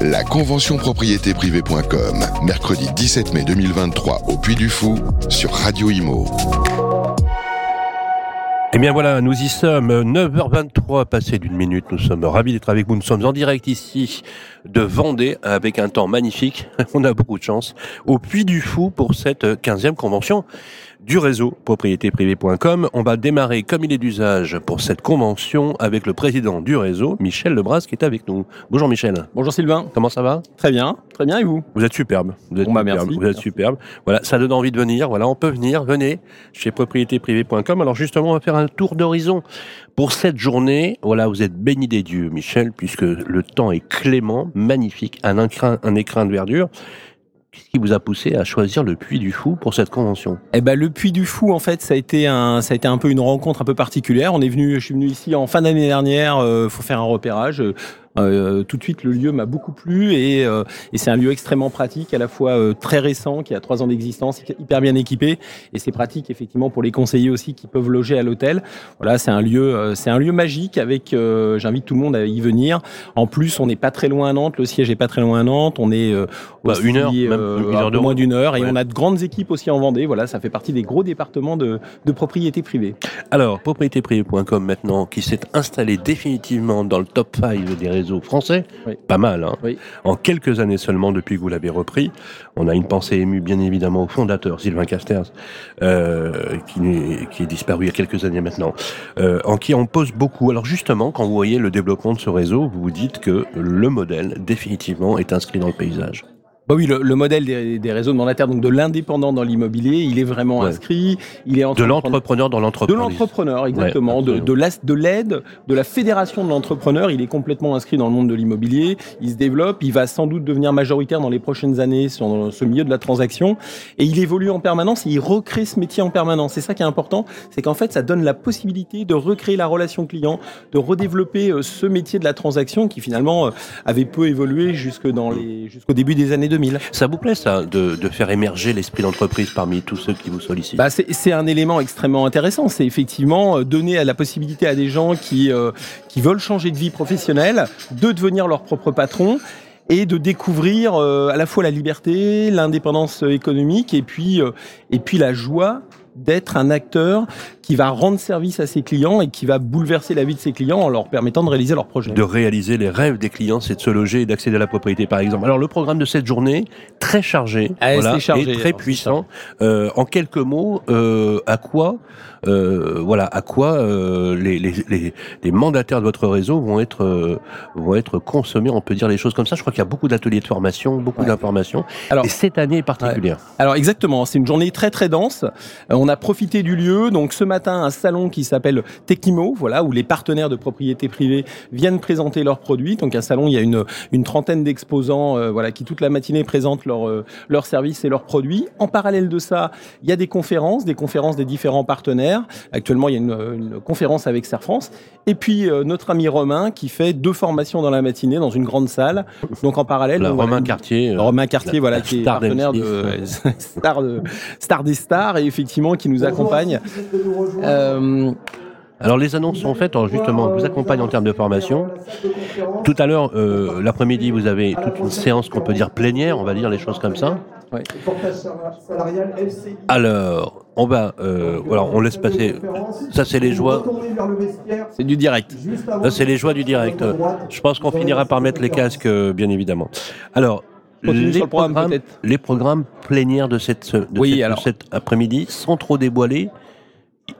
La convention propriété privée.com, mercredi 17 mai 2023 au Puy du Fou sur Radio Imo. Eh bien voilà, nous y sommes, 9h23 passé d'une minute, nous sommes ravis d'être avec vous, nous sommes en direct ici de Vendée avec un temps magnifique, on a beaucoup de chance, au Puy du Fou pour cette 15e convention du réseau propriétéprivée.com. On va démarrer comme il est d'usage pour cette convention avec le président du réseau, Michel Lebras, qui est avec nous. Bonjour Michel. Bonjour Sylvain. Comment ça va? Très bien, très bien et vous? Vous êtes superbe. Vous êtes Bon, bah, superbe. merci. Vous êtes superbe. Voilà, ça donne envie de venir. Voilà, on peut venir. Venez chez propriétéprivée.com. Alors justement, on va faire un tour d'horizon pour cette journée. Voilà, vous êtes béni des dieux, Michel, puisque le temps est clément, magnifique, un écrin, un écrin de verdure. Qu'est-ce qui vous a poussé à choisir le Puy du Fou pour cette convention? Eh ben le Puy du Fou en fait ça a été un ça a été un peu une rencontre un peu particulière. On est venu je suis venu ici en fin d'année dernière euh, faut faire un repérage. Euh, tout de suite, le lieu m'a beaucoup plu et, euh, et c'est un lieu extrêmement pratique, à la fois euh, très récent, qui a trois ans d'existence, hyper bien équipé, et c'est pratique effectivement pour les conseillers aussi qui peuvent loger à l'hôtel. Voilà, c'est un lieu, euh, c'est un lieu magique avec. euh, J'invite tout le monde à y venir. En plus, on n'est pas très loin à Nantes, le siège est pas très loin à Nantes. On est euh, Bah, aussi, une heure, même une heure un de peu moins d'une heure, et Ouais. on a de grandes équipes aussi en Vendée. Voilà, ça fait partie des gros départements de, de propriété privée. Alors, propriétéprivée.com maintenant, qui s'est installé définitivement dans le top 5 des réseaux français. Oui. Pas mal, hein Oui. En quelques années seulement depuis que vous l'avez repris. On a une pensée émue, bien évidemment, au fondateur, Sylvain Casters, euh, qui est disparu il y a quelques années maintenant, euh, en qui on pose beaucoup. Alors justement, quand vous voyez le développement de ce réseau, vous vous dites que le modèle, définitivement, est inscrit dans le paysage. Bah oui, le, le modèle des, des réseaux mandataires, donc de l'indépendant dans l'immobilier, il est vraiment Ouais. inscrit. Il est en De l'entrepreneur dans De l'entreprise. l'entrepreneur, exactement. Ouais, de, absolument. de de l'aide, de la fédération de l'entrepreneur. Il est complètement inscrit dans le monde de l'immobilier. Il se développe. Il va sans doute devenir majoritaire dans les prochaines années sur ce milieu de la transaction. Et il évolue en permanence et il recrée ce métier en permanence. C'est ça qui est important. C'est qu'en fait, ça donne la possibilité de recréer la relation client, de redévelopper euh, ce métier de la transaction qui finalement euh, avait peu évolué jusque dans les, jusqu'au début des années 2000. Ça vous plaît, ça, de, de faire émerger l'esprit d'entreprise parmi tous ceux qui vous sollicitent Bah, c'est un élément extrêmement intéressant. C'est effectivement euh, donner à la possibilité à des gens qui, euh, qui veulent changer de vie professionnelle de devenir leur propre patron et de découvrir euh, à la fois la liberté, l'indépendance économique et puis, euh, et puis la joie d'être un acteur qui va rendre service à ses clients et qui va bouleverser la vie de ses clients en leur permettant de réaliser leurs projets. de réaliser les rêves des clients, c'est de se loger et d'accéder à la propriété, par exemple. Alors, le programme de cette journée, très chargé, Ah, voilà, c'est chargé, et très alors, c'est puissant. Euh, en quelques mots, euh, à quoi, euh, voilà, à quoi euh, les, les, les, les mandataires de votre réseau vont être, euh, vont être consommés, on peut dire les choses comme ça. Je crois qu'il y a beaucoup d'ateliers de formation, beaucoup Ouais. d'informations. Alors- et cette année est particulière. Alors exactement, c'est une journée très très dense. Euh, on a profité du lieu. Donc ce matin, un salon qui s'appelle Techimo, voilà, où les partenaires de propriété privée viennent présenter leurs produits. Donc un salon, il y a une, une trentaine d'exposants, euh, voilà, qui toute la matinée présentent leurs euh, leurs services et leurs produits. En parallèle de ça, il y a des conférences, des conférences des différents partenaires. Actuellement, il y a une, une conférence avec Serre France. Et puis euh, notre ami Romain qui fait deux formations dans la matinée dans une grande salle. Donc en parallèle, Romain une- Cartier. euh, Romain Cartier, voilà, qui est star partenaire de d'M6, star, de star des stars et effectivement qui nous accompagne. Euh, Alors les annonces sont faites, alors justement, on vous accompagne en termes de formation. Tout à l'heure, euh, l'après-midi, vous avez toute une séance qu'on peut dire plénière, on va dire les choses comme ça. Alors, on va, euh, voilà, on laisse passer. Ça, c'est les joies. c'est du direct. Ça, c'est les joies du direct. Je pense qu'on finira par mettre les casques, euh, bien évidemment. Alors, les le programme, programmes, les programmes plénières de cette, de Oui, cette- de alors. cet après-midi, sans trop dévoiler,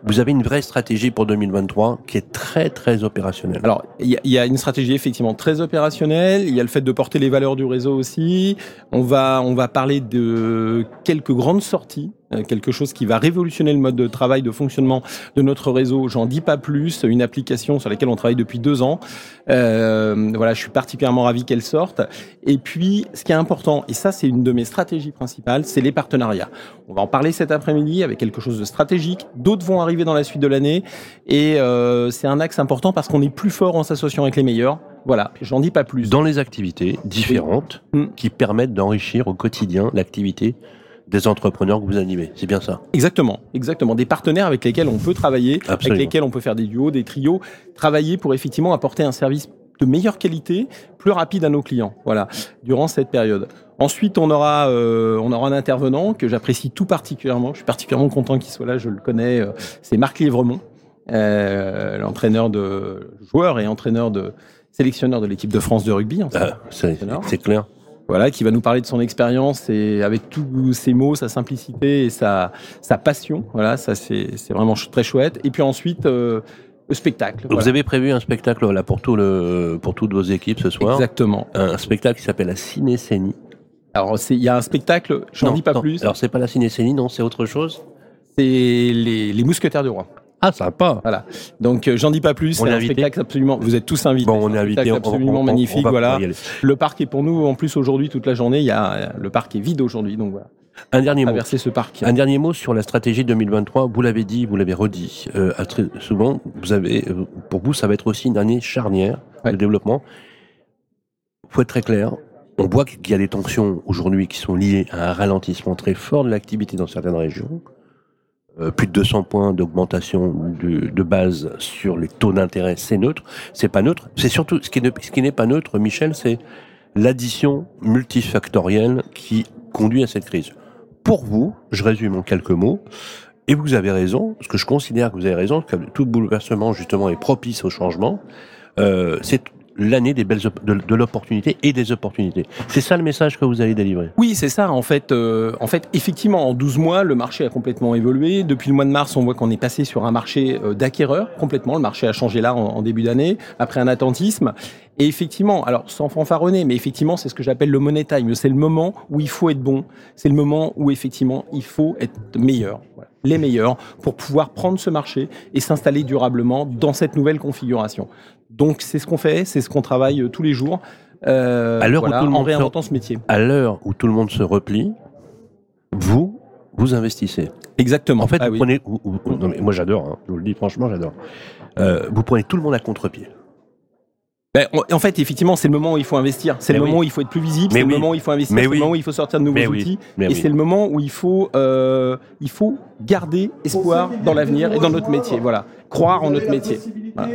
vous avez une vraie stratégie pour 2023 qui est très très opérationnelle. Alors, il y, y a une stratégie effectivement très opérationnelle. Il y a le fait de porter les valeurs du réseau aussi. On va, on va parler de quelques grandes sorties, euh, quelque chose qui va révolutionner le mode de travail, de fonctionnement de notre réseau. J'en dis pas plus. Une application sur laquelle on travaille depuis deux ans. Euh, voilà, je suis particulièrement ravi qu'elle sorte. Et puis, ce qui est important, et ça c'est une de mes stratégies principales, c'est les partenariats. On va en parler cet après-midi avec quelque chose de stratégique. D'autres vont arriver dans la suite de l'année. Et euh, c'est un axe important parce qu'on est plus fort en s'associant avec les meilleurs. Voilà, j'en dis pas plus. Dans les activités différentes Mm. qui permettent d'enrichir au quotidien l'activité des entrepreneurs que vous animez. C'est bien ça. Exactement, exactement. Des partenaires avec lesquels on peut travailler, Absolument. avec lesquels on peut faire des duos, des trios, travailler pour effectivement apporter un service de meilleure qualité, plus rapide à nos clients. Voilà, durant cette période. Ensuite, on aura, euh, on aura un intervenant que j'apprécie tout particulièrement. Je suis particulièrement content qu'il soit là. Je le connais. Euh, c'est Marc Livremont, euh, l'entraîneur de joueur et entraîneur de sélectionneur de l'équipe de France de rugby. Ah, c'est clair. Voilà, qui va nous parler de son expérience et avec tous ses mots, sa simplicité et sa, sa passion. Voilà, ça c'est vraiment très chouette. Et puis ensuite, euh, le spectacle. Vous voilà. avez prévu un spectacle là pour tout le pour toutes vos équipes ce soir. Exactement. Un spectacle qui s'appelle la Cinécénie. Alors il y a un spectacle, j'en dis pas non. plus. Alors c'est pas la Cinécénie, non, c'est autre chose. C'est les, les mousquetaires du roi. Ah sympa. Voilà. Donc euh, j'en dis pas plus. On C'est est un invité spectacle absolument. Vous êtes tous invités. Bon, on est un invité. spectacle on- on- absolument on- on magnifique. voilà. Le parc est pour nous en plus aujourd'hui toute la journée. Il y a le parc est vide aujourd'hui, donc voilà. Un dernier mot. Traverser ce parc. Un dernier mot sur la stratégie 2023. Vous l'avez dit, vous l'avez redit. Euh, très souvent, vous avez, euh, pour vous, ça va être aussi une année charnière Ouais. de développement. Faut être très clair. On voit qu'il y a des tensions aujourd'hui qui sont liées à un ralentissement très fort de l'activité dans certaines régions. Euh, plus de 200 points d'augmentation de, de base sur les taux d'intérêt, c'est neutre. C'est pas neutre. C'est surtout ce qui ne- ce qui n'est pas neutre, Michel, c'est l'addition multifactorielle qui conduit à cette crise. Pour vous, je résume en quelques mots, et vous avez raison, parce que je considère que vous avez raison, que tout bouleversement justement est propice au changement. Euh, c'est l'année des belles de, l'opportunité et des opportunités. C'est ça le message que vous allez délivrer? Oui, c'est ça. En fait, euh, en fait, effectivement, en 12 mois, le marché a complètement évolué. Depuis le mois de mars, on voit qu'on est passé sur un marché euh, d'acquéreurs complètement. Le marché a changé là en début d'année, après un attentisme. Et effectivement, alors sans fanfaronner, mais effectivement, c'est ce que j'appelle le money time. C'est le moment où il faut être bon. C'est le moment où effectivement, il faut être meilleur. Voilà. Les meilleurs pour pouvoir prendre ce marché et s'installer durablement dans cette nouvelle configuration. Donc, c'est ce qu'on fait, c'est ce qu'on travaille euh, tous les jours. Euh, À l'heure où tout le en monde se- réinventant ce métier. À l'heure où tout le monde se replie, vous, vous investissez. Exactement. En fait, Ah vous oui. prenez. vous- vous- non, mais moi, j'adore. hein, je vous le dis franchement, j'adore. Euh, vous prenez tout le monde à contre-pied. Ben, en- en fait, effectivement, c'est le moment où il faut investir. C'est le oui. moment où il faut être plus visible. C'est le moment où il faut investir. C'est oui. le moment où il faut sortir de nouveaux outils. Et c'est le moment où il faut, euh, il faut garder espoir dans l'avenir et dans notre métier. Voilà, croire en notre métier. Voilà.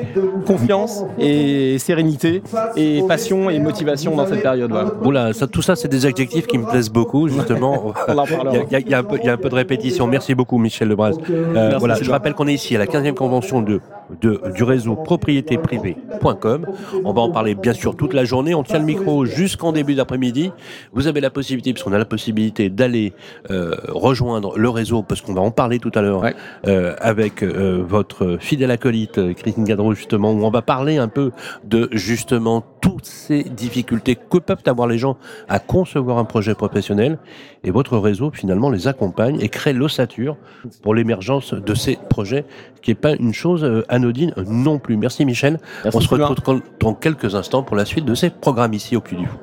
Confiance et sérénité et passion et motivation dans cette période. Voilà. Oula, ça, tout ça, c'est des adjectifs qui me plaisent beaucoup, justement. Il y, a, il y un peu, il y a un peu de répétition. Merci beaucoup, Michel Lebras. Euh, voilà, je rappelle qu'on est ici à la 15e convention de, de- du réseau propriétéprivée.com. On va en parler bien sûr toute la journée. On tient le micro jusqu'en début d'après-midi. Vous avez la possibilité, puisqu'on a la possibilité d'aller euh, rejoindre le réseau, parce qu'on va en parler tout à l'heure, Ouais. euh, avec euh, votre fidèle acolyte, euh, Christine Gadreau, justement, où on va parler un peu de justement toutes ces difficultés que peuvent avoir les gens à concevoir un projet professionnel. Et votre réseau, finalement, les accompagne et crée l'ossature pour l'émergence de ces projets, qui n'est pas une chose euh, anodine non plus. Merci Michel. Merci, on se retrouve dans quelques instants pour la suite de ces programmes ici au Puy du Fou.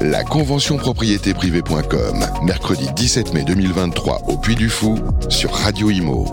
La convention propriétéprivée.com, mercredi 17 mai 2023 au Puy du Fou sur Radio Imo.